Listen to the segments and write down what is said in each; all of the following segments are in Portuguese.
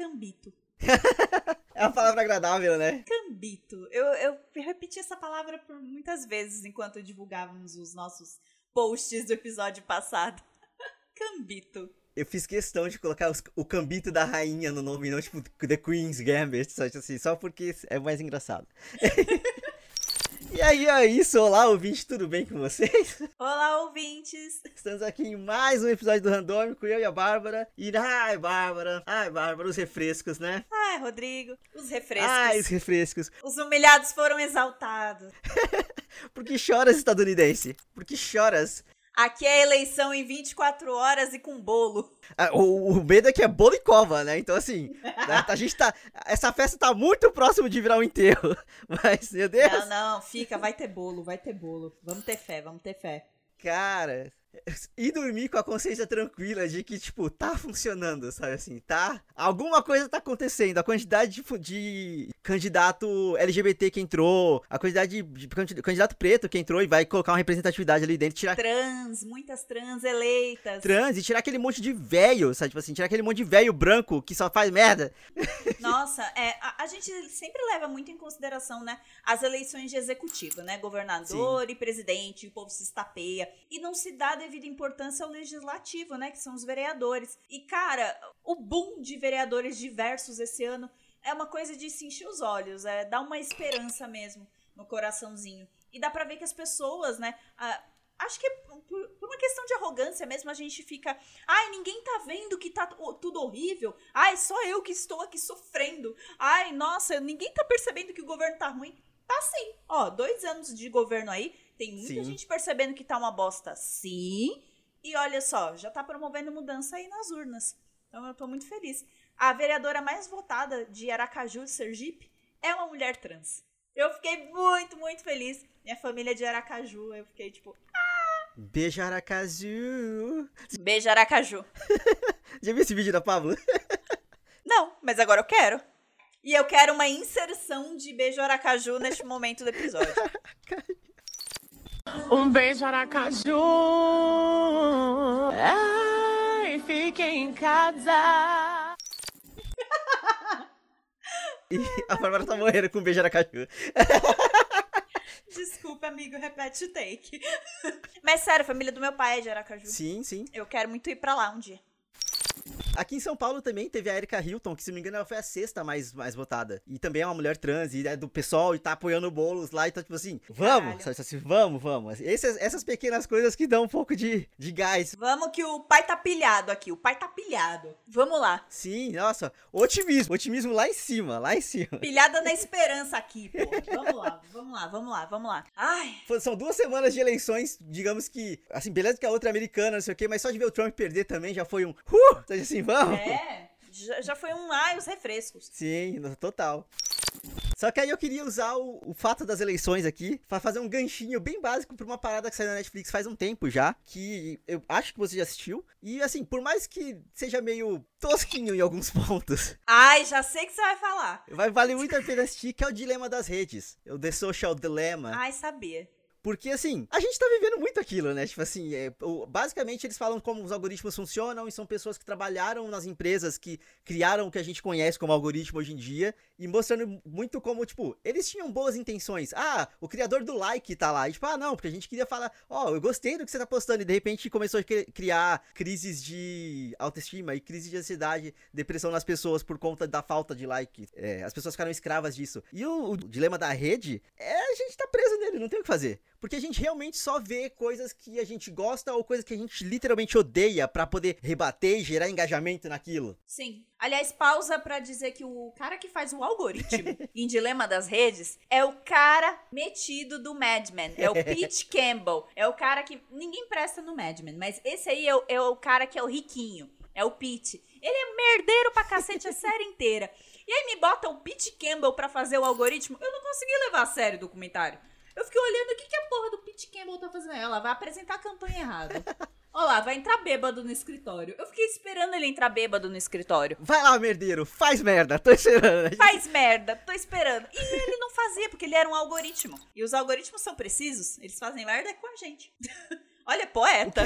cambito. é uma palavra agradável, né? Cambito. Eu, eu repeti essa palavra por muitas vezes enquanto divulgávamos os nossos posts do episódio passado. Cambito. Eu fiz questão de colocar os, o cambito da rainha no nome, não tipo The Queen's Gambit, só, assim, só porque é mais engraçado. E aí, é isso. Olá, ouvinte, tudo bem com vocês? Olá, ouvintes. Estamos aqui em mais um episódio do Randômico, eu e a Bárbara. E, ai, Bárbara, ai, Bárbara, os refrescos, né? Ai, Rodrigo, os refrescos. Ai, os refrescos. Os humilhados foram exaltados. Por que choras, estadunidense? Por que choras? Aqui é eleição em 24 horas e com bolo. Ah, o, o medo é que é bolo e cova, né? Então, assim, a gente tá. Essa festa tá muito próximo de virar um enterro. Mas, meu Deus. Não, não, fica, vai ter bolo, vai ter bolo. Vamos ter fé, vamos ter fé. Cara, e dormir com a consciência tranquila de que, tipo, tá funcionando, sabe assim, tá? Alguma coisa tá acontecendo. A quantidade de, de candidato LGBT que entrou, a quantidade de, de, candidato preto que entrou e vai colocar uma representatividade ali dentro, tirar. Trans, muitas trans eleitas. Trans, e tirar aquele monte de velho, sabe? Tipo assim, tirar aquele monte de velho branco que só faz merda. Nossa, é, a, a, gente sempre leva muito em consideração, né, as eleições de executivo, né? Governador Sim. e presidente, o povo se estapeia. E não se dá devida importância ao legislativo, né? Que são os vereadores. E, cara, o boom de vereadores diversos esse ano é uma coisa de se encher os olhos, é dar uma esperança mesmo no coraçãozinho. E dá pra ver que as pessoas, né? A, acho que por, uma questão de arrogância mesmo, a gente fica. Ai, ninguém tá vendo que tá tudo horrível. Ai, só eu que estou aqui sofrendo. Ai, nossa, ninguém tá percebendo que o governo tá ruim. Tá sim. Ó, dois anos de governo aí. Tem muita sim. gente percebendo que tá uma bosta sim. E olha só, já tá promovendo mudança aí nas urnas. Então eu tô muito feliz. A vereadora mais votada de Aracaju, Sergipe, é uma mulher trans. Eu fiquei muito, muito feliz. Minha família é de Aracaju, eu fiquei tipo, ah! Beijo Aracaju. Beijo Aracaju. Já viu esse vídeo da Pablo? Não, mas agora eu quero. E eu quero uma inserção de beijo Aracaju neste momento do episódio. Um beijo, Aracaju. Ai, fique em casa. e a Bárbara tá morrendo com um beijo, Aracaju. Desculpa, amigo, repete o take. Mas sério, a família do meu pai é de Aracaju. Sim, sim. Eu quero muito ir pra lá um dia. Aqui em São Paulo também teve a Erika Hilton, que se não me engano ela foi a sexta mais, mais votada. E também é uma mulher trans, e é do pessoal, e tá apoiando o Boulos lá, e tá tipo assim, vamos, sabe, assim, vamos, vamos. Essas, essas pequenas coisas que dão um pouco de, de gás. Vamos que o pai tá pilhado aqui, o pai tá pilhado. Vamos lá. Sim, nossa, otimismo, otimismo lá em cima, lá em cima. Pilhada na esperança aqui, pô. Vamos lá, vamos lá, vamos lá, vamos lá. Ai. São duas semanas de eleições, digamos que, assim, beleza que a outra é americana, não sei o quê, mas só de ver o Trump perder também já foi um, uh, assim, assim, vamos. É, já, já foi um ai, os refrescos. Sim, total. Só que aí eu queria usar o, o fato das eleições aqui para fazer um ganchinho bem básico pra uma parada que saiu na Netflix faz um tempo já, que eu acho que você já assistiu. E assim, por mais que seja meio tosquinho em alguns pontos. Ai, já sei que você vai falar. Vai valer muito a pena assistir, que é o Dilema das Redes. O The Social Dilemma. Ai, sabia. Porque, assim, a gente tá vivendo muito aquilo, né? Tipo assim, é, basicamente eles falam como os algoritmos funcionam e são pessoas que trabalharam nas empresas que criaram o que a gente conhece como algoritmo hoje em dia e mostrando muito como, tipo, eles tinham boas intenções. Ah, o criador do like tá lá. E, tipo, ah, não, porque a gente queria falar, ó, oh, eu gostei do que você tá postando. E de repente começou a criar crises de autoestima e crises de ansiedade, depressão nas pessoas por conta da falta de like. É, as pessoas ficaram escravas disso. E o, o dilema da rede é a gente tá preso nele, não tem o que fazer. Porque a gente realmente só vê coisas que a gente gosta ou coisas que a gente literalmente odeia para poder rebater e gerar engajamento naquilo. Sim. Aliás, pausa para dizer que o cara que faz o algoritmo em Dilema das Redes é o cara metido do Mad Men. É o Pete Campbell. É o cara que. Ninguém presta no Mad Men, mas esse aí é o, é o cara que é o riquinho. É o Pete. Ele é merdeiro pra cacete a série inteira. E aí me bota o Pete Campbell pra fazer o algoritmo. Eu não consegui levar a sério o documentário. Eu fiquei olhando o que, que a porra do Pete Campbell tá fazendo. Ela vai apresentar a campanha errada. Olha lá, vai entrar bêbado no escritório. Eu fiquei esperando ele entrar bêbado no escritório. Vai lá, merdeiro, faz merda, tô esperando. Faz merda, tô esperando. E ele não fazia, porque ele era um algoritmo. E os algoritmos são precisos, eles fazem merda com a gente. Olha, poeta.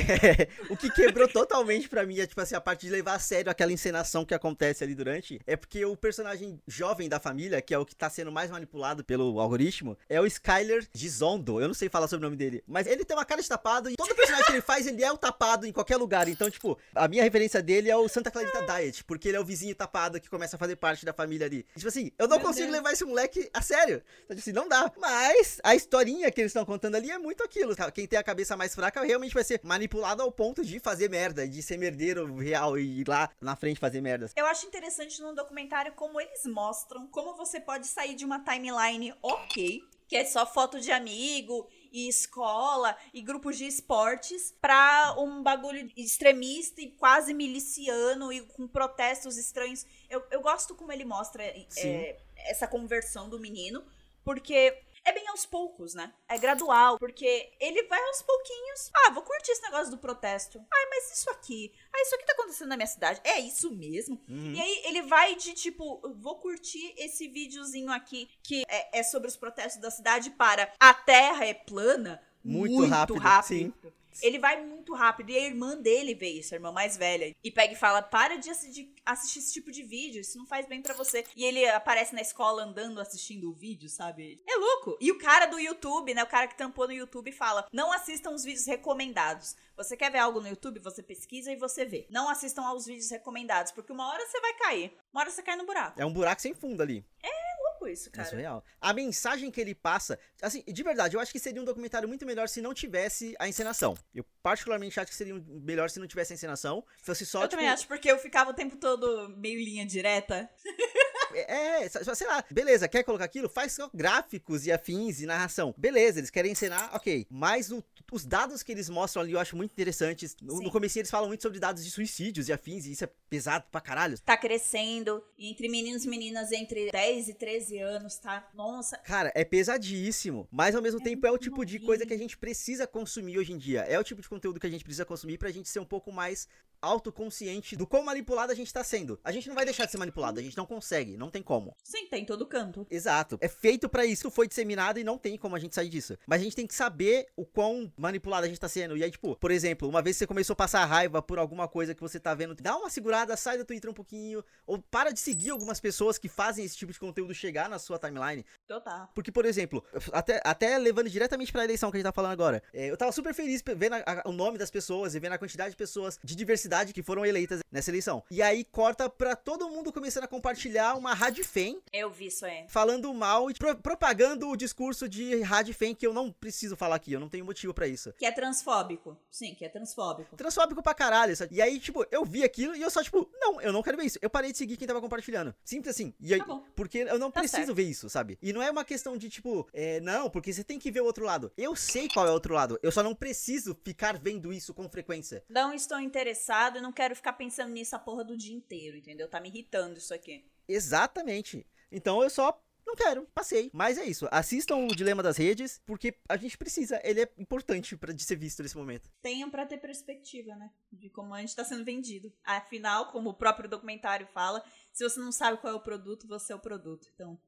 o que quebrou totalmente pra mim é, tipo assim, a parte de levar a sério aquela encenação que acontece ali durante. É porque o personagem jovem da família, que é o que tá sendo mais manipulado pelo algoritmo, é o Skyler Gizondo. Eu não sei falar sobre o nome dele. Mas ele tem uma cara de tapado e todo personagem que ele faz, ele é o tapado em qualquer lugar. Então, tipo, a minha referência dele é o Santa Clarita Diet, porque ele é o vizinho tapado que começa a fazer parte da família ali. Tipo assim, eu não Meu consigo Deus. levar esse moleque a sério. Então, tipo assim, não dá. Mas a historinha que eles estão contando ali é muito aquilo. Quem tem a cabeça mais fraca realmente vai ser manipulado ao ponto de fazer merda, de ser merdeiro real e ir lá na frente fazer merdas. Eu acho interessante no documentário como eles mostram como você pode sair de uma timeline ok, que é só foto de amigo e escola e grupos de esportes, pra um bagulho extremista e quase miliciano e com protestos estranhos. Eu, eu gosto como ele mostra é, essa conversão do menino, porque é bem aos poucos, né? É gradual, porque ele vai aos pouquinhos. Ah, vou curtir esse negócio do protesto. Ai, mas isso aqui. Ah, isso aqui tá acontecendo na minha cidade. É isso mesmo? Uhum. E aí ele vai de tipo, vou curtir esse videozinho aqui que é, é sobre os protestos da cidade para a terra é plana. Muito rápido, rápido. Ele vai muito rápido. E a irmã dele vê isso, a irmã mais velha. E pega e fala: para de assi- assistir esse tipo de vídeo, isso não faz bem pra você. E ele aparece na escola andando assistindo o vídeo, sabe? É louco. E o cara do YouTube, né? O cara que tampou no YouTube fala: não assistam os vídeos recomendados. Você quer ver algo no YouTube? Você pesquisa e você vê. Não assistam aos vídeos recomendados, porque uma hora você vai cair. Uma hora você cai no buraco. É um buraco sem fundo ali. É louco isso, É cara. surreal. A mensagem que ele passa, assim, de verdade, eu acho que seria um documentário muito melhor se não tivesse a encenação. Eu particularmente acho que seria melhor se não tivesse a encenação. Fosse só, eu tipo, também acho, porque eu ficava o tempo todo meio linha direta. É, só- sei lá, beleza, quer colocar aquilo? Faz só gráficos e afins e narração. Beleza, eles querem encenar, ok. Mas o- os dados que eles mostram ali eu acho muito interessantes. No, Sim. no começo eles falam muito sobre dados de suicídios e afins, e isso é pesado pra caralho. Tá crescendo. Entre meninos e meninas entre 10 e 13 anos, tá? Nossa. Cara, é pesadíssimo, mas ao mesmo tempo é o tipo de coisa que a gente precisa consumir hoje em dia. É o tipo de conteúdo que a gente precisa consumir pra gente ser um pouco mais autoconsciente do quão manipulado a gente tá sendo. A gente não vai deixar de ser manipulado, a gente não consegue, não tem como. Sim, tem todo canto. Exato. É feito pra isso, foi disseminado e não tem como a gente sair disso. Mas a gente tem que saber o quão manipulado a gente tá sendo. E aí, tipo, por exemplo, uma vez você começou a passar raiva por alguma coisa que você tá vendo, dá uma segurada, sai do Twitter um pouquinho, ou para de seguir algumas pessoas que fazem esse tipo de conteúdo chegar na sua timeline. Total. Porque, por exemplo, até, até levando diretamente pra eleição que a gente tá falando agora, é, eu tava super feliz vendo a- a- o nome das pessoas e vendo a quantidade de pessoas de diversidade que foram eleitas nessa eleição. E aí corta pra todo mundo começando a compartilhar uma rádio fem Eu vi isso aí. falando mal e pro- propagando o discurso de rádio fem que eu não preciso falar aqui, eu não tenho motivo pra isso. Que é transfóbico. Sim, que é transfóbico. Transfóbico pra caralho, sabe? E aí, tipo, eu vi aquilo e eu só, tipo, não, eu não quero ver isso. Eu parei de seguir quem tava compartilhando. Simples assim. E aí, Tá bom. porque eu não Tá preciso certo. ver isso, sabe? E não é uma questão de, tipo, é, não, porque você tem que ver o outro lado. Eu sei qual é o outro lado. Eu só não preciso ficar vendo isso com frequência. Não estou interessado e não quero ficar pensando nisso a porra do dia inteiro, entendeu? Tá me irritando isso aqui. Exatamente. Então eu só. Não quero, passei. Mas é isso. Assistam o Dilema das Redes, porque a gente precisa. Ele é importante pra, de ser visto nesse momento. Tenham pra ter perspectiva, né? De como a gente tá sendo vendido. Afinal, como o próprio documentário fala, se você não sabe qual é o produto, você é o produto. Então,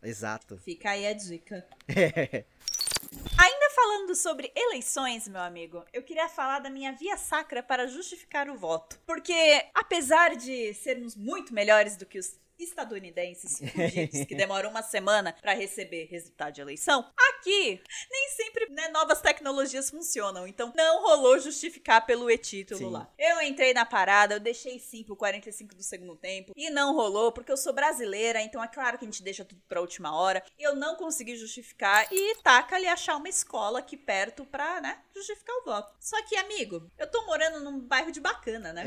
Exato. fica aí a dica. Ainda falando sobre eleições, meu amigo, eu queria falar da minha via sacra para justificar o voto. Porque, apesar de sermos muito melhores do que os estadunidenses fugidos, que demoram uma semana para receber resultado de eleição, aqui nem sempre né, novas tecnologias funcionam. Então, não rolou justificar pelo e-título Sim. lá. Eu entrei na parada, eu deixei sim pro 45 do segundo tempo, e não rolou, porque eu sou brasileira, então é claro que a gente deixa tudo pra última hora. Eu não consegui justificar e taca ali achar uma escola aqui perto pra, né, justificar o voto. Só que, amigo, eu tô morando num bairro de bacana, né?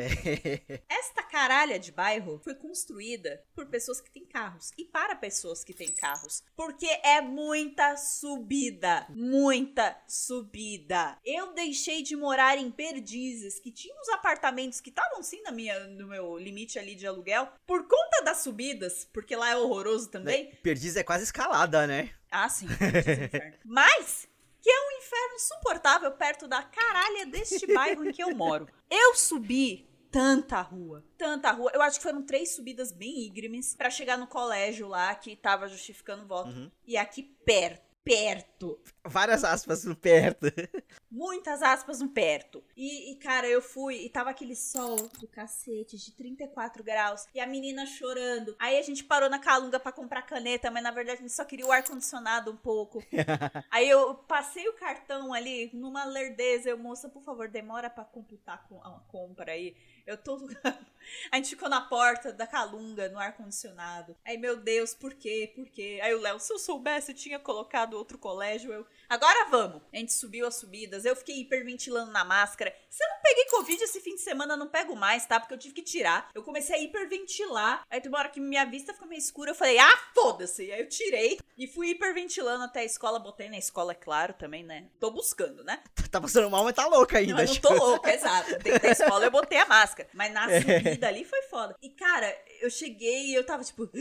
Esta caralha de bairro foi construída por pessoas que têm carros e para pessoas que têm carros, porque é muita subida, muita subida. Eu deixei de morar em Perdizes, que tinha uns apartamentos que estavam sim na minha, no meu limite ali de aluguel, por conta das subidas, porque lá é horroroso também. Perdiz é quase escalada, né? Ah, sim. Perdizes é. Mas que é um inferno suportável perto da caralha deste bairro em que eu moro. Eu subi tanta rua, tanta rua. Eu acho que foram três subidas bem íngremes pra chegar no colégio lá que tava justificando o voto. Uhum. E aqui perto, perto. Várias aspas no perto. Muitas aspas no perto. E, e, cara, eu fui e tava aquele sol do cacete de 34 graus. E a menina chorando. Aí a gente parou na Calunga pra comprar caneta, mas na verdade a gente só queria o ar-condicionado um pouco. Aí eu passei o cartão ali numa lerdeza. Eu, moça, por favor, demora pra computar com a compra aí. Eu tô. A gente ficou na porta da Calunga, no ar-condicionado. Aí, meu Deus, por quê? Por quê? Aí o Léo, se eu soubesse, eu tinha colocado outro colégio. Eu, agora vamos. A gente subiu as subidas. Eu fiquei hiperventilando na máscara. Se eu não peguei Covid esse fim de semana, eu não pego mais, tá? Porque eu tive que tirar. Eu comecei a hiperventilar. Aí, tem uma hora que minha vista ficou meio escura, eu falei, ah, foda-se. Aí eu tirei e fui hiperventilando até a escola. Botei na escola, é claro, também, né? Tô buscando, né? tá passando mal, mas tá louca ainda. Não, eu não tô louca, exato. Dentro da escola eu botei a máscara. Mas na subida ali foi foda. E, cara, eu cheguei e eu tava tipo.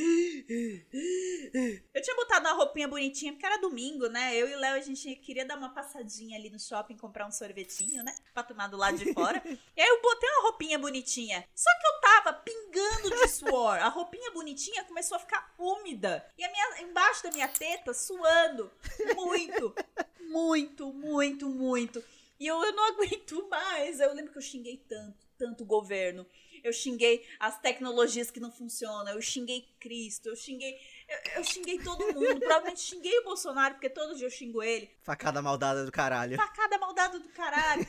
Eu tinha botado uma roupinha bonitinha, porque era domingo, né? Eu e o Léo, a gente queria dar uma passadinha ali no shopping, comprar um sorvetinho, né? Pra tomar do lado de fora. E aí eu botei uma roupinha bonitinha. Só que eu tava pingando de suor. A roupinha bonitinha começou a ficar úmida. E a minha, embaixo da minha teta, suando. Muito, muito, muito, muito. E eu, eu não aguento mais. Eu lembro que eu xinguei tanto, tanto o governo. Eu xinguei as tecnologias que não funcionam. Eu xinguei Cristo. Eu xinguei. Eu, eu xinguei todo mundo. Provavelmente xinguei o Bolsonaro, porque todo dia eu xingo ele. Facada maldada do caralho. Facada maldada do caralho.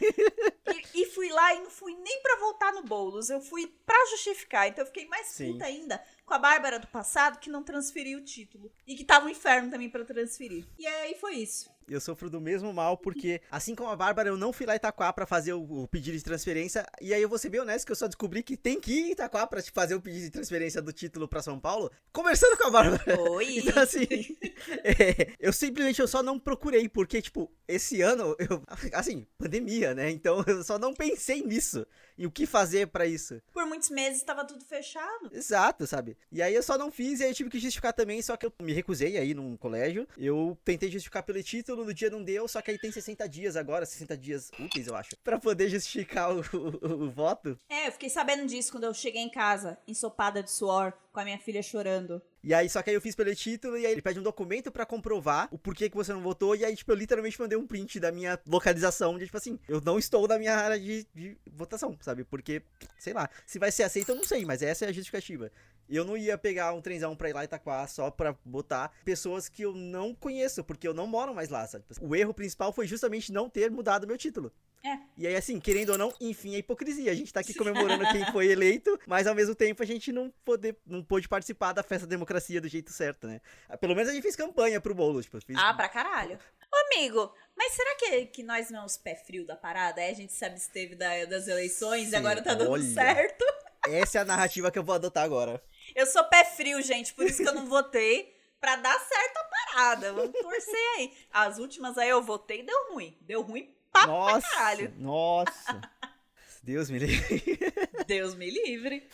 e, e, fui lá e não fui nem pra voltar no Boulos. Eu fui pra justificar. Então eu fiquei mais Sim. puta ainda com a Bárbara do passado, que não transferiu o título. E que tava um inferno também pra transferir. E aí foi isso. Eu sofro do mesmo mal, porque, assim como a Bárbara, eu não fui lá em Itaquá pra fazer o, o, pedido de transferência. E aí eu vou ser bem honesto que eu só descobri que tem que ir em Itaquá pra te fazer o pedido de transferência do título pra São Paulo, conversando com a Bárbara. Oi! Então, assim, é, eu simplesmente eu só não procurei, porque, tipo, esse ano, eu, assim, pandemia, né? Então eu só não pensei nisso. E o que fazer para isso? Por muitos meses estava tudo fechado. Exato, sabe? E aí eu só não fiz e aí eu tive que justificar também, só que eu me recusei aí num colégio. Eu tentei justificar pelo título, no dia não deu, só que aí tem 60 dias agora, 60 dias úteis, eu acho, para poder justificar o, o, o, voto. É, eu fiquei sabendo disso quando eu cheguei em casa, ensopada de suor, com a minha filha chorando. E aí, só que aí eu fiz pelo título e aí ele pede um documento para comprovar o porquê que você não votou. E aí, tipo, eu literalmente mandei um print da minha localização de, tipo assim, eu não estou na minha área de, de votação, sabe? Porque, sei lá, se vai ser aceito eu não sei, mas essa é a justificativa. Eu não ia pegar um trenzão pra ir lá em Itaquá só pra botar pessoas que eu não conheço, porque eu não moro mais lá, sabe? O erro principal foi justamente não ter mudado meu título. É. E aí, assim, querendo ou não, enfim, é hipocrisia. A gente tá aqui comemorando quem foi eleito, mas ao mesmo tempo a gente não, poder, não pôde participar da festa da democracia do jeito certo, né? Pelo menos a gente fez campanha pro bolo, tipo, fiz... Ah, pra caralho. Ô, amigo, mas será que, que nós não é os pé frio da parada? Aí a gente se absteve da, das eleições Sim, e agora tá dando olha. certo? Essa é a narrativa que eu vou adotar agora. Eu sou pé frio, gente, por isso que eu não votei. Pra dar certo a parada. Vamos torcer aí. As últimas aí eu votei e deu ruim. Deu ruim pra, Nossa, caralho. nossa. Deus me livre. Deus me livre.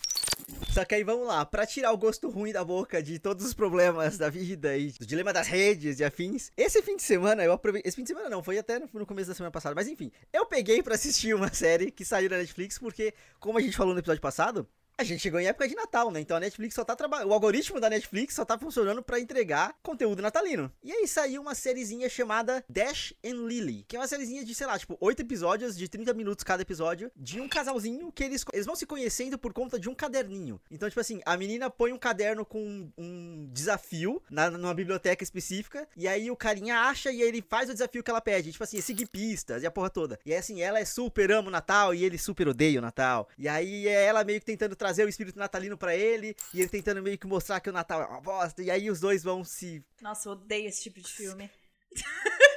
Só que aí vamos lá, pra tirar o gosto ruim da boca de todos os problemas da vida e do dilema das redes e afins, esse fim de semana eu aproveitei. Esse fim de semana não, foi até no, no começo da semana passada, mas enfim, eu peguei pra assistir uma série que saiu na Netflix, porque, como a gente falou no episódio passado, a gente chegou em época de Natal, né? Então a Netflix só tá trabalhando. O algoritmo da Netflix só tá funcionando pra entregar conteúdo natalino. E aí saiu uma sériezinha chamada Dash and Lily, que é uma sériezinha de, sei lá, tipo, oito episódios de 30 minutos cada episódio, de um casalzinho que eles, eles vão se conhecendo por conta de um caderninho. Então, tipo assim, a menina põe um caderno com um desafio na, numa biblioteca específica, e aí o carinha acha e aí ele faz o desafio que ela pede. Tipo assim, seguir pistas e a porra toda. E aí, assim, ela é super ama o Natal e ele super odeia o Natal. E aí é ela meio que tentando trazer o espírito natalino pra ele, e ele tentando meio que mostrar que o Natal é uma bosta, e aí os dois vão se. Nossa, eu odeio esse tipo de filme.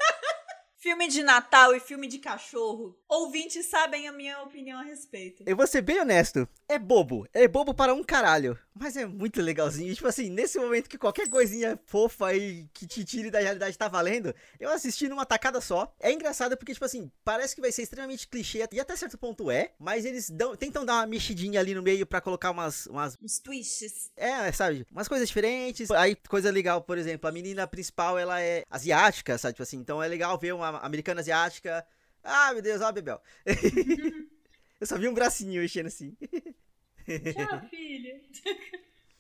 filme de Natal e filme de cachorro. Ouvintes sabem a minha opinião a respeito. Eu vou ser bem honesto, é bobo, é bobo para um caralho, mas é muito legalzinho. Tipo assim, nesse momento que qualquer coisinha fofa e que te tire da realidade tá valendo, eu assisti numa tacada só. É engraçado porque, tipo assim, parece que vai ser extremamente clichê, e até certo ponto é, mas eles dão, tentam dar uma mexidinha ali no meio pra colocar umas, umas Uns twists. É, sabe? Umas coisas diferentes. Aí, coisa legal, por exemplo, a menina principal, ela é asiática, sabe? Tipo assim, então é legal ver uma americana asiática. Ah, meu Deus, ó, Bebel. Eu só vi um bracinho mexendo assim. Tchau, filho.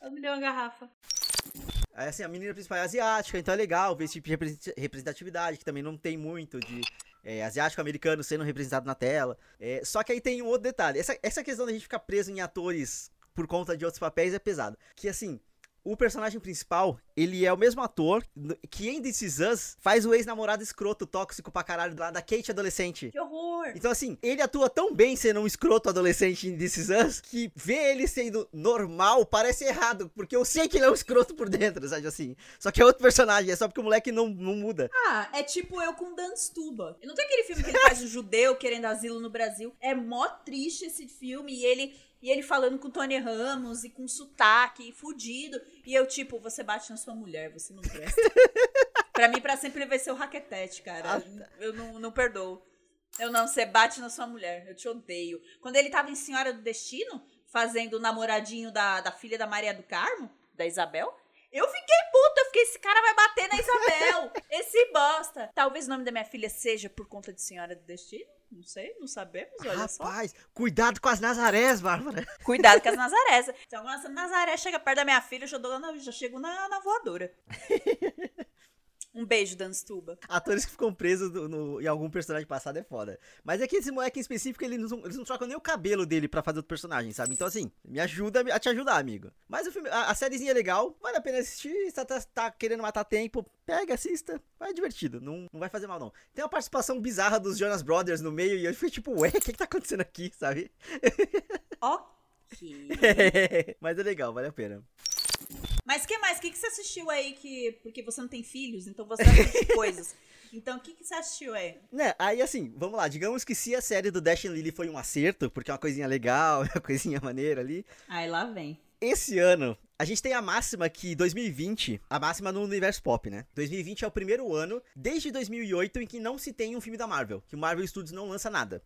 Ela me deu uma garrafa. Aí, assim, a menina principal é asiática, então é legal ver esse tipo de represent- representatividade, que também não tem muito de é, asiático-americano sendo representado na tela. É, só que aí tem um outro detalhe. Essa, essa questão da gente ficar preso em atores por conta de outros papéis é pesado. Que, assim, o personagem principal, ele é o mesmo ator que em This Is Us faz o ex-namorado escroto, tóxico pra caralho lá da Kate adolescente. Que horror! Então, assim, ele atua tão bem sendo um escroto adolescente em This Is Us que ver ele sendo normal parece errado, porque eu sei que ele é um escroto por dentro, sabe assim? Só que é outro personagem, é só porque o moleque não, não muda. Ah, é tipo eu com Dan Stuba. Não tem aquele filme que ele faz o judeu querendo asilo no Brasil. É mó triste esse filme. E ele, e ele falando com Tony Ramos e com sotaque, fudido. E eu, tipo, você bate na sua mulher, você não presta. pra mim, pra sempre ele vai ser o raquetete, cara. Eu não, não perdoo. Eu não, você bate na sua mulher. Eu te odeio. Quando ele tava em Senhora do Destino, fazendo o namoradinho da, da filha da Maria do Carmo, da Isabel, eu fiquei puta. Eu fiquei, esse cara vai bater na Isabel. esse bosta. Talvez o nome da minha filha seja por conta de Senhora do Destino. Não sei, não sabemos, olha só. Rapaz, cuidado com as Nazarés, Bárbara. Cuidado com as Nazarés. Então, quando a Nazaré chega perto da minha filha, eu já, dou na- já chego na, na voadora. Um beijo, Dan Stuba. Atores que ficam presos no- no- em algum personagem passado é foda. Mas é que esse moleque em específico, ele não, eles não trocam nem o cabelo dele pra fazer outro personagem, sabe? Então, assim, me ajuda a te ajudar, amigo. Mas o filme, a, a sériezinha é legal, vale a pena assistir. Se tá, tá, tá querendo matar tempo, pega, assista. Vai divertido, não, não vai fazer mal, não. Tem uma participação bizarra dos Jonas Brothers no meio e eu fui tipo, ué, o que, que tá acontecendo aqui, sabe? Ok. Mas é legal, vale a pena. Mas o que mais? O que, que você assistiu aí que. Porque você não tem filhos, então você assiste coisas. Então, o que, que você assistiu aí? Né, aí assim, vamos lá, digamos que se a série do Dash and Lily foi um acerto, porque é uma coisinha legal, é uma coisinha maneira ali, Aí lá vem. esse ano, a gente tem a máxima que 2020, a máxima no universo pop, né? 2020 é o primeiro ano, desde 2008, em que não se tem um filme da Marvel, que o Marvel Studios não lança nada.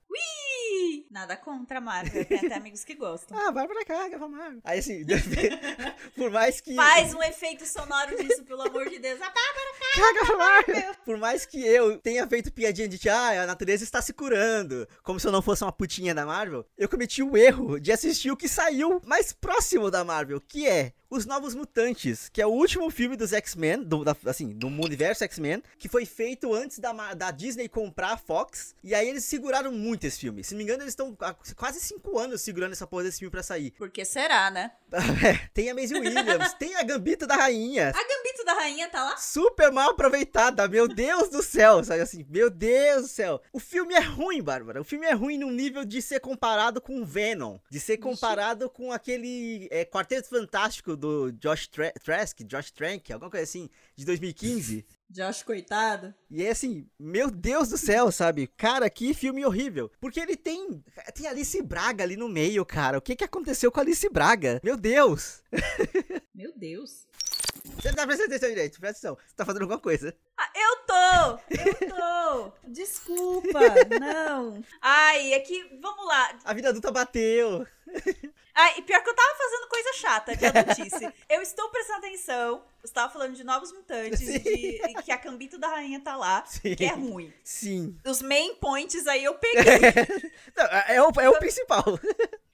Ih, Nada contra, Marvel. Tem até amigos que gostam. Ah, vai pra cá, grava Marvel. Aí assim, por mais que... Faz um efeito sonoro disso, pelo amor de Deus. Ah, Caga pra Marvel. Por mais que eu tenha feito piadinha de que ah, a natureza está se curando, como se eu não fosse uma putinha da Marvel, eu cometi o erro de assistir o que saiu mais próximo da Marvel, que é Os Novos Mutantes, que é o último filme dos X-Men, do, da- assim, do universo X-Men, que foi feito antes da, da Disney comprar a Fox, e aí eles seguraram muito esse filme. Se não me engano, eles estão há quase cinco anos segurando essa porra desse filme pra sair. Por que será, né? tem a Maisie Williams, tem a Gambita da Rainha, A Da Rainha tá lá? super mal aproveitada, meu Deus do céu, sabe assim, meu Deus do céu. O filme é ruim, Bárbara, o filme é ruim num nível de ser comparado com Venom, de ser comparado com aquele é, Quarteto Fantástico do Josh Tra Trask, Josh Trank, alguma coisa assim, de 2015. Josh, coitado. E é assim, meu Deus do céu, sabe? Cara, que filme horrível. Porque ele tem. Tem Alice Braga ali no meio, cara. O que que aconteceu com a Alice Braga? Meu Deus! Meu Deus. Você não tá prestando atenção direito, presta atenção. Você tá fazendo alguma coisa. Ah, eu tô! Eu tô! Desculpa, não. Ai, é que, vamos lá. A vida adulta bateu. Ai, e pior que eu tava fazendo coisa chata de adultice. eu estou prestando atenção. Você tava falando de novos mutantes, de, e que a Cambito da Rainha tá lá, Sim. que é ruim. Sim. Os main points aí eu peguei. Não, é, o, é o principal.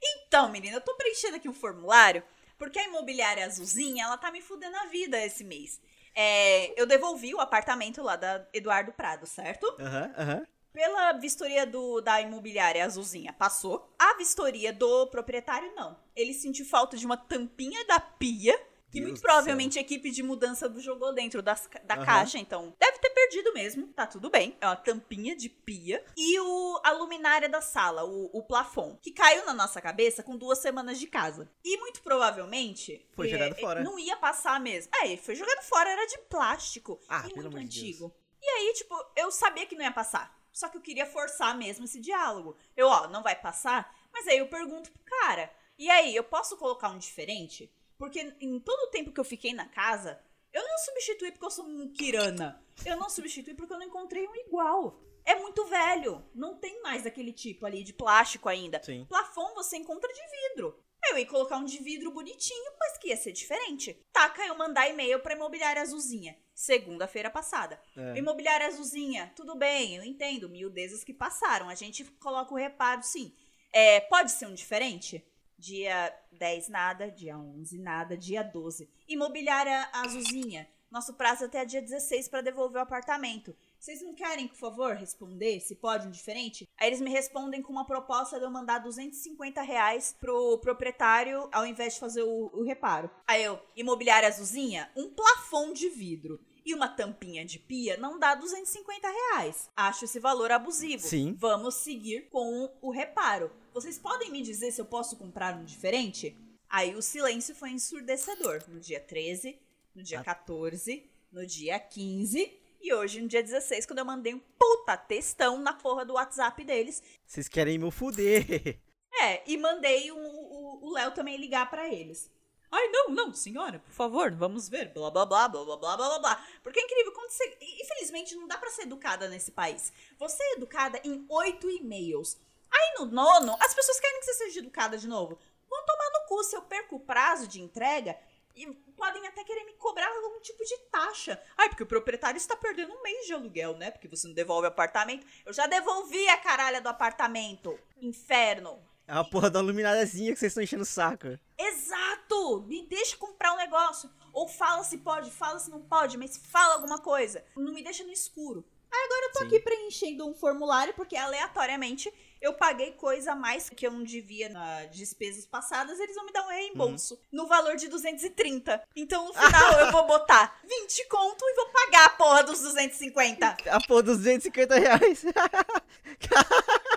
Então, menina, eu tô preenchendo aqui um formulário, porque a imobiliária azulzinha, ela tá me fudendo a vida esse mês. É, eu devolvi o apartamento lá da Eduardo Prado, certo? Aham, aham. Pela vistoria do, da imobiliária azulzinha, passou. A vistoria do proprietário, não. Ele sentiu falta de uma tampinha da pia, que Deus muito provavelmente a equipe de mudança jogou dentro das da Aham. caixa, então deve ter perdido mesmo, tá tudo bem. É uma tampinha de pia. E o, a luminária da sala, o, o plafon, que caiu na nossa cabeça com duas semanas de casa. E muito provavelmente... Foi é, jogado é, fora. Não ia passar mesmo. É, foi jogado fora, era de plástico. Ah, e muito de Deus. antigo. E aí, tipo, eu sabia que não ia passar. Só que eu queria forçar mesmo esse diálogo. Eu, ó, não vai passar? Mas aí eu pergunto pro cara. E aí, eu posso colocar um diferente? Porque em todo o tempo que eu fiquei na casa, eu não substituí porque eu sou um kirana. Eu não substituí porque eu não encontrei um igual. É muito velho. Não tem mais daquele tipo ali de plástico ainda. Sim. Plafon você encontra de vidro. Eu ia colocar um de vidro bonitinho, mas que ia ser diferente. Taca, eu mandar e-mail pra imobiliária azulzinha. Segunda-feira passada. É. Imobiliária azulzinha, tudo bem, eu entendo. Miudezas que passaram. A gente coloca o reparo, sim. É, pode ser um diferente? Dia 10 nada, dia 11 nada, dia 12. Imobiliária Azulzinha. Nosso prazo é até dia 16 para devolver o apartamento. Vocês não querem, por favor, responder se pode um diferente? Aí eles me respondem com uma proposta de eu mandar 250 reais pro proprietário ao invés de fazer o, o reparo. Aí eu, imobiliária azulzinha, um plafon de vidro e uma tampinha de pia não dá 250 reais. Acho esse valor abusivo. Sim. Vamos seguir com o reparo. Vocês podem me dizer se eu posso comprar um diferente? Aí o silêncio foi ensurdecedor. No dia 13, no dia 14, no dia 15 e hoje, no dia 16, quando eu mandei um puta textão na porra do WhatsApp deles. Vocês querem me fuder. É, e mandei o- Léo também ligar pra eles. Ai, não, não, senhora, por favor, vamos ver. Blá, blá, blá, blá, blá, blá, blá, blá. Porque é incrível quando você. Infelizmente, não dá para ser educada nesse país. Você é educada em oito e-mails. Aí no nono, as pessoas querem que você seja educada de novo. Vão tomar no cu se eu perco o prazo de entrega e podem até querer me cobrar algum tipo de taxa. Ai, porque o proprietário está perdendo um mês de aluguel, né? Porque você não devolve o apartamento. Eu já devolvi a caralha do apartamento. Inferno. É uma porra da iluminadazinha que vocês estão enchendo o saco. Exato! Me deixa comprar um negócio. Ou fala se pode, fala se não pode, mas fala alguma coisa. Não me deixa no escuro. Aí agora eu tô Sim. aqui preenchendo um formulário, porque aleatoriamente eu paguei coisa a mais que eu não devia nas despesas passadas, eles vão me dar um reembolso. No valor de 230. Então no final eu vou botar 20 conto e vou pagar a porra dos 250. A porra dos 250 reais.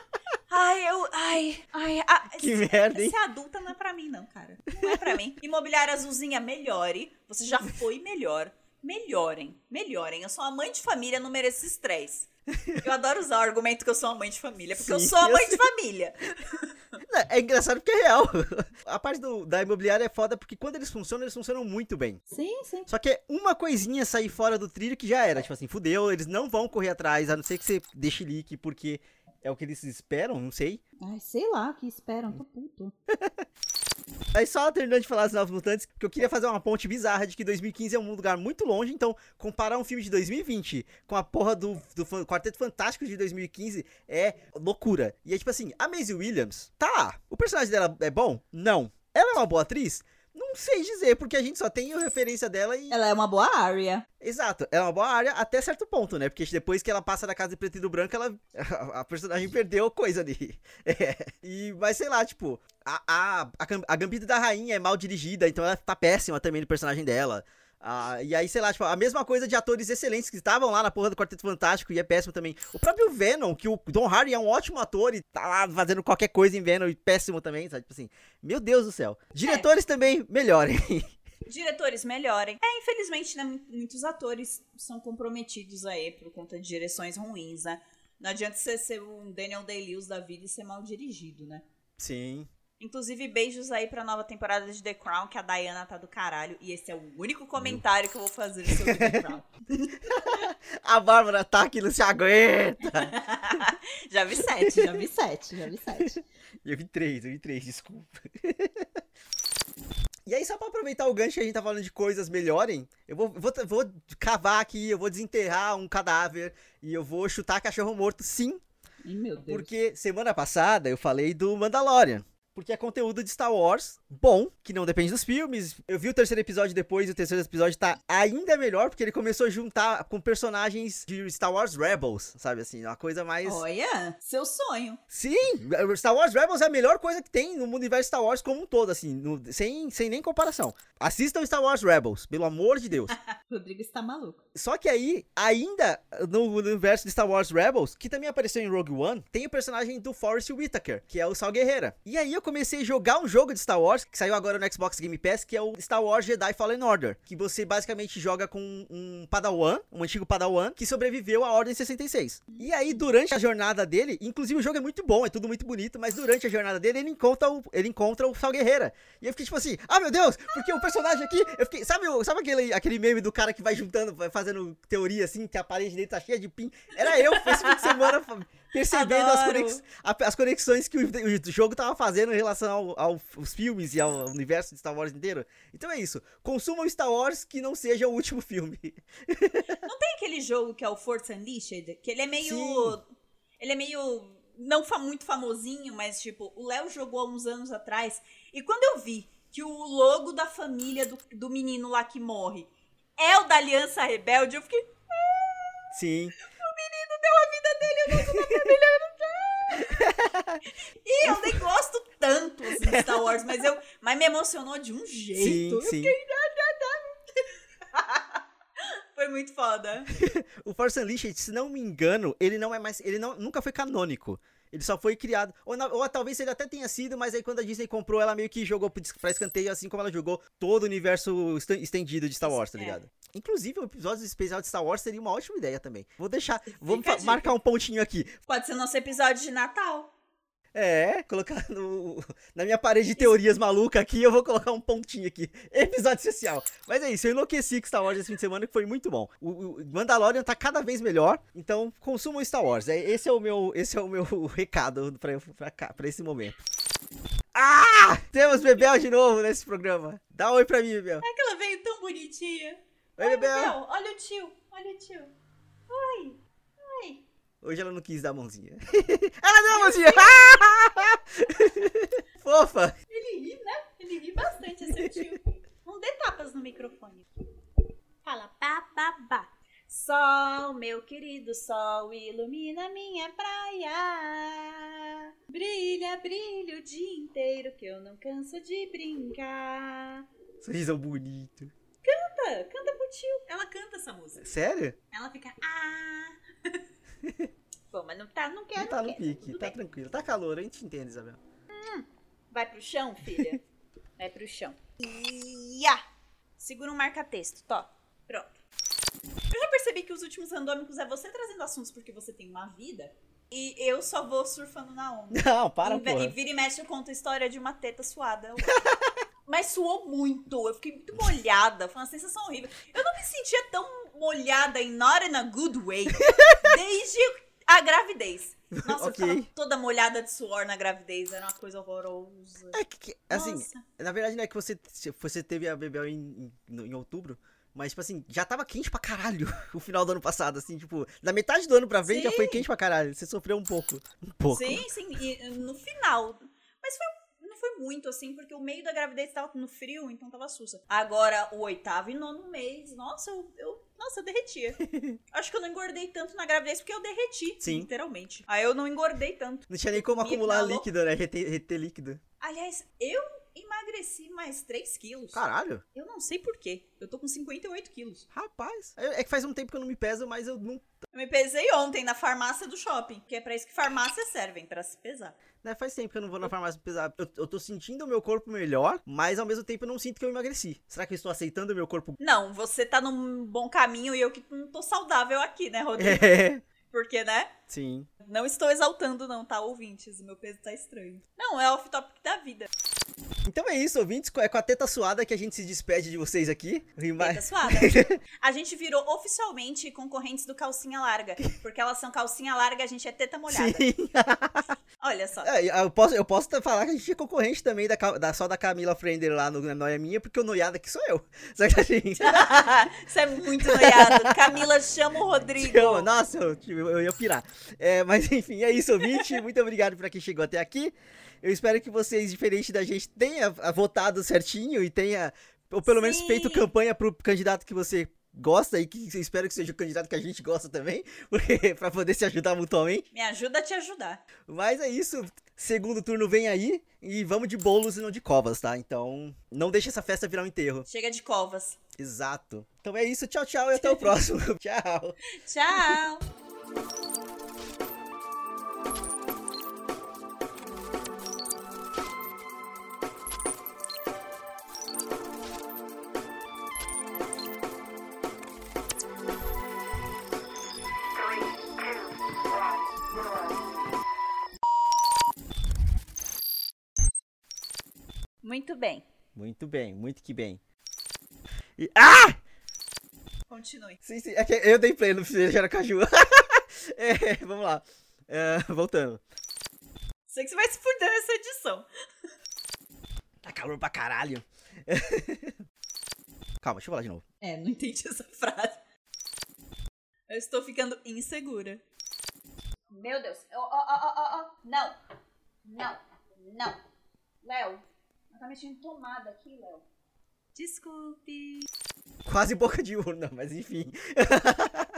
Ai, eu. Ai, ai. ah, Que ser- merda, hein? Ser adulta não é pra mim, não, cara. Não é pra mim. Imobiliária azulzinha, melhore. Você já foi melhor. Melhorem. Melhorem. Eu sou uma mãe de família, não mereço estresse. Eu adoro usar o argumento que eu sou uma mãe de família, porque eu Sim, sou uma eu mãe sei. de família. É engraçado porque é real. A parte do- da imobiliária é foda porque quando eles funcionam, eles funcionam muito bem. Sim, sim. Só que é uma coisinha sair fora do trilho que já era. Tipo assim, fudeu, eles não vão correr atrás, a não ser que você deixe leak, porque é o que eles esperam, não sei. Ai, sei lá, o que esperam, tô puto. Aí só terminando de falar dos Novos Mutantes, que eu queria fazer uma ponte bizarra de que 2015 é um lugar muito longe, então comparar um filme de 2020 com a porra do, do Quarteto Fantástico de 2015 é loucura. E é tipo assim, a Maisie Williams, tá lá. O personagem dela é bom? Não. Ela é uma boa atriz? Não sei dizer, porque a gente só tem a referência dela e. Ela é uma boa área. Exato, é uma boa área até certo ponto, né? Porque depois que ela passa da casa de preto e do branco, ela. A personagem perdeu coisa ali. É. E, mas sei lá, tipo, a, a, a, Gam- a Gambita da Rainha é mal dirigida, então ela tá péssima também no personagem dela. Ah, e aí, sei lá, tipo, a mesma coisa de atores excelentes que estavam lá na porra do Quarteto Fantástico e é péssimo também. O próprio Venom, que o Tom Hardy é um ótimo ator e tá lá fazendo qualquer coisa em Venom e péssimo também, sabe? Tipo assim, meu Deus do céu. Diretores também melhorem. Diretores melhorem. É, infelizmente, né, mu- muitos atores são comprometidos aí por conta de direções ruins, né? Não adianta você ser um Daniel Day-Lewis da vida e ser mal dirigido, né? Sim. Inclusive, beijos aí pra nova temporada de The Crown, que a Diana tá do caralho. E esse é o único comentário que eu vou fazer sobre The Crown. A Bárbara tá que não se aguenta. já vi sete, já vi sete, já vi sete. Eu vi três, eu vi três, desculpa. E aí, só pra aproveitar o gancho que a gente tá falando de coisas melhorem, eu vou, vou, vou cavar aqui, eu vou desenterrar um cadáver e eu vou chutar cachorro morto, sim, Ih, meu Deus. porque semana passada eu falei do Mandalorian. Porque é conteúdo de Star Wars bom, que não depende dos filmes. Eu vi o terceiro episódio depois e o terceiro episódio tá ainda melhor, porque ele começou a juntar com personagens de Star Wars Rebels, sabe assim? Uma coisa mais. Olha, seu sonho. Sim, Star Wars Rebels é a melhor coisa que tem no universo Star Wars como um todo, assim, no- sem, sem nem comparação. Assistam Star Wars Rebels, pelo amor de Deus. Rodrigo está maluco. Só que aí, ainda no universo de Star Wars Rebels, que também apareceu em Rogue One, tem o personagem do Forrest Whitaker, que é o Sal Guerreira. E aí eu comecei a jogar um jogo de Star Wars, que saiu agora no Xbox Game Pass, que é o Star Wars Jedi Fallen Order, que você basicamente joga com um Padawan, um antigo Padawan, que sobreviveu à Ordem 66. E aí, durante a jornada dele, inclusive o jogo é muito bom, é tudo muito bonito, mas durante a jornada dele, ele encontra o, ele encontra o Sal Guerreira. E eu fiquei tipo assim, ah meu Deus, porque o personagem aqui, eu fiquei, sabe, sabe aquele, aquele meme do cara que vai juntando, vai fazendo teoria assim, que a parede dele tá cheia de pin? Era eu, esse fim de semana percebendo as, conex- as conexões que o, jogo tava fazendo em relação ao- ao- aos filmes e ao universo de Star Wars inteiro. Então é isso, consumam Star Wars que não seja o último filme. Tem aquele jogo que é o Force Unleashed, que ele é meio. Sim. Ele é meio não muito famosinho, mas tipo, o Léo jogou há uns anos atrás. E quando eu vi que o logo da família do, do menino lá que morre é o da Aliança Rebelde, eu fiquei. Sim. Eu sou da família. E eu nem gosto tanto assim, de Star Wars, mas, eu, mas me emocionou de um jeito. Sim, sim. Foi muito foda. O Force Unleashed, se não me engano, ele não é mais. Ele não, nunca foi canônico. Ele só foi criado. Ou, na- ou talvez ele até tenha sido, mas aí quando a Disney comprou, ela meio que jogou pra escanteio, assim como ela jogou todo o universo estendido de Star Wars, tá É. Inclusive, um episódio especial de Star Wars seria uma ótima ideia também. Vou deixar. Vamos marcar um pontinho aqui. Pode ser nosso episódio de Natal. É, colocar no, na minha parede de teorias maluca aqui, eu vou colocar um pontinho aqui. Episódio especial. Mas é isso, eu enlouqueci com Star Wars esse fim de semana, que foi muito bom. O, o Mandalorian tá cada vez melhor, então consumam Star Wars. É, esse é o meu, esse é o meu recado pra, pra, cá, pra esse momento. Ah! Temos Bebel de novo nesse programa. Dá um oi pra mim, Bebel. É que ela veio tão bonitinha. Oi, Bebel. Bebel, olha o tio, olha o tio. Oi, oi. Hoje ela não quis dar a mãozinha. ela deu a mãozinha! Fofa! Ele ri, né? Ele ri bastante, esse tio. Não dê tapas no microfone. Fala ba, ba, ba. Sol, meu querido sol, ilumina minha praia. Brilha, brilha o dia inteiro que eu não canso de brincar. Sorrisão bonito. Canta, canta tio. Ela canta essa música. Sério? Ela fica, ah. Bom, mas não tá, não quer, Não tá não no quer. pique, tá bem. tranquilo. Tá calor, a gente entende, Isabel. Vai pro chão, filha. Vai pro chão. Ia! Segura um marca-texto, tó. Pronto. Eu já percebi que os últimos randômicos é você trazendo assuntos porque você tem uma vida. E eu só vou surfando na onda. Não, para, porra. e vira e mexe eu conto a história de uma teta suada. Mas suou muito. Eu fiquei muito molhada. Foi uma sensação horrível. Eu não me sentia tão molhada em Not in a Good Way desde a gravidez. Nossa, Ok. eu tava toda molhada de suor na gravidez. Era uma coisa horrorosa. É que, que- assim, Nossa. na verdade não é que você, você teve a Bebel em, em, em outubro, mas, tipo assim, já tava quente pra caralho o final do ano passado, assim, tipo, da metade do ano pra frente já foi Sim. quente pra caralho. Você sofreu um pouco. Um pouco. Sim, sim. E no final. Mas foi, não foi muito, assim, porque o meio da gravidez tava no frio, então tava sussa. Agora, o oitavo e nono mês, nossa, eu. eu- nossa, eu derretia. Acho que eu não engordei tanto na gravidez porque eu derreti, Sim. literalmente. Aí eu não engordei tanto. Não tinha nem como acumular líquido, né? Reter, reter líquido. Aliás, eu emagreci mais 3 quilos. Caralho. Eu não sei porquê. Eu tô com 58 quilos. Rapaz. É, é que faz um tempo que eu não me peso, mas eu não. Eu me pesei ontem na farmácia do shopping, que é pra isso que farmácias servem, pra se pesar. Né, faz tempo que eu não vou na farmácia pesar. Eu, eu tô sentindo o meu corpo melhor, mas ao mesmo tempo eu não sinto que eu emagreci. Será que eu estou aceitando o meu corpo? Não, você tá num bom caminho e eu que não tô saudável aqui, né, Rodrigo? É. Porque, né? Sim. Não estou exaltando, não, tá, ouvintes? O meu peso tá estranho. Não, é off-topic da vida. Então é isso, ouvintes. É com a teta suada que a gente se despede de vocês aqui. Eita suada. A gente virou oficialmente concorrentes do calcinha larga. Porque elas são calcinha larga, a gente é teta molhada. Sim. Olha só. É, eu posso, eu posso falar que a gente é concorrente também da, da- só da Camila Frender lá no na Noia Minha, porque o noiado aqui sou eu. Só que assim. Isso é muito noiado. Camila, chama o Rodrigo. eu- nossa, eu, eu, ia pirar. É, mas enfim, é isso, ouvinte. Muito obrigado pra quem chegou até aqui. Eu espero que vocês, diferente da gente, tenha votado certinho e tenha, ou pelo menos, Sim. feito campanha pro candidato que você gosta e que espero que seja o candidato que a gente gosta também, porque pra poder se ajudar mutuamente. Me ajuda a te ajudar. Mas é isso. Segundo turno vem aí e vamos de bolos e não de covas, tá? Então, não deixe essa festa virar um enterro. Chega de covas. Exato. Então é isso. Tchau, tchau e até o próximo. tchau. Tchau. Muito bem. Muito bem, muito que bem. E- Ah! Continue. Sim, sim. É que eu dei play no Feijão Caju. é, vamos lá. É, voltando. Sei que você vai se fuder nessa edição. Tá calor pra caralho. Calma, deixa eu falar de novo. É, não entendi essa frase. Eu estou ficando insegura. Meu Deus. Ó, ó, ó, ó, ó. Não. Não. Não. Léo, tá mexendo em tomada aqui, Léo. Desculpe. Quase boca de urna, mas enfim.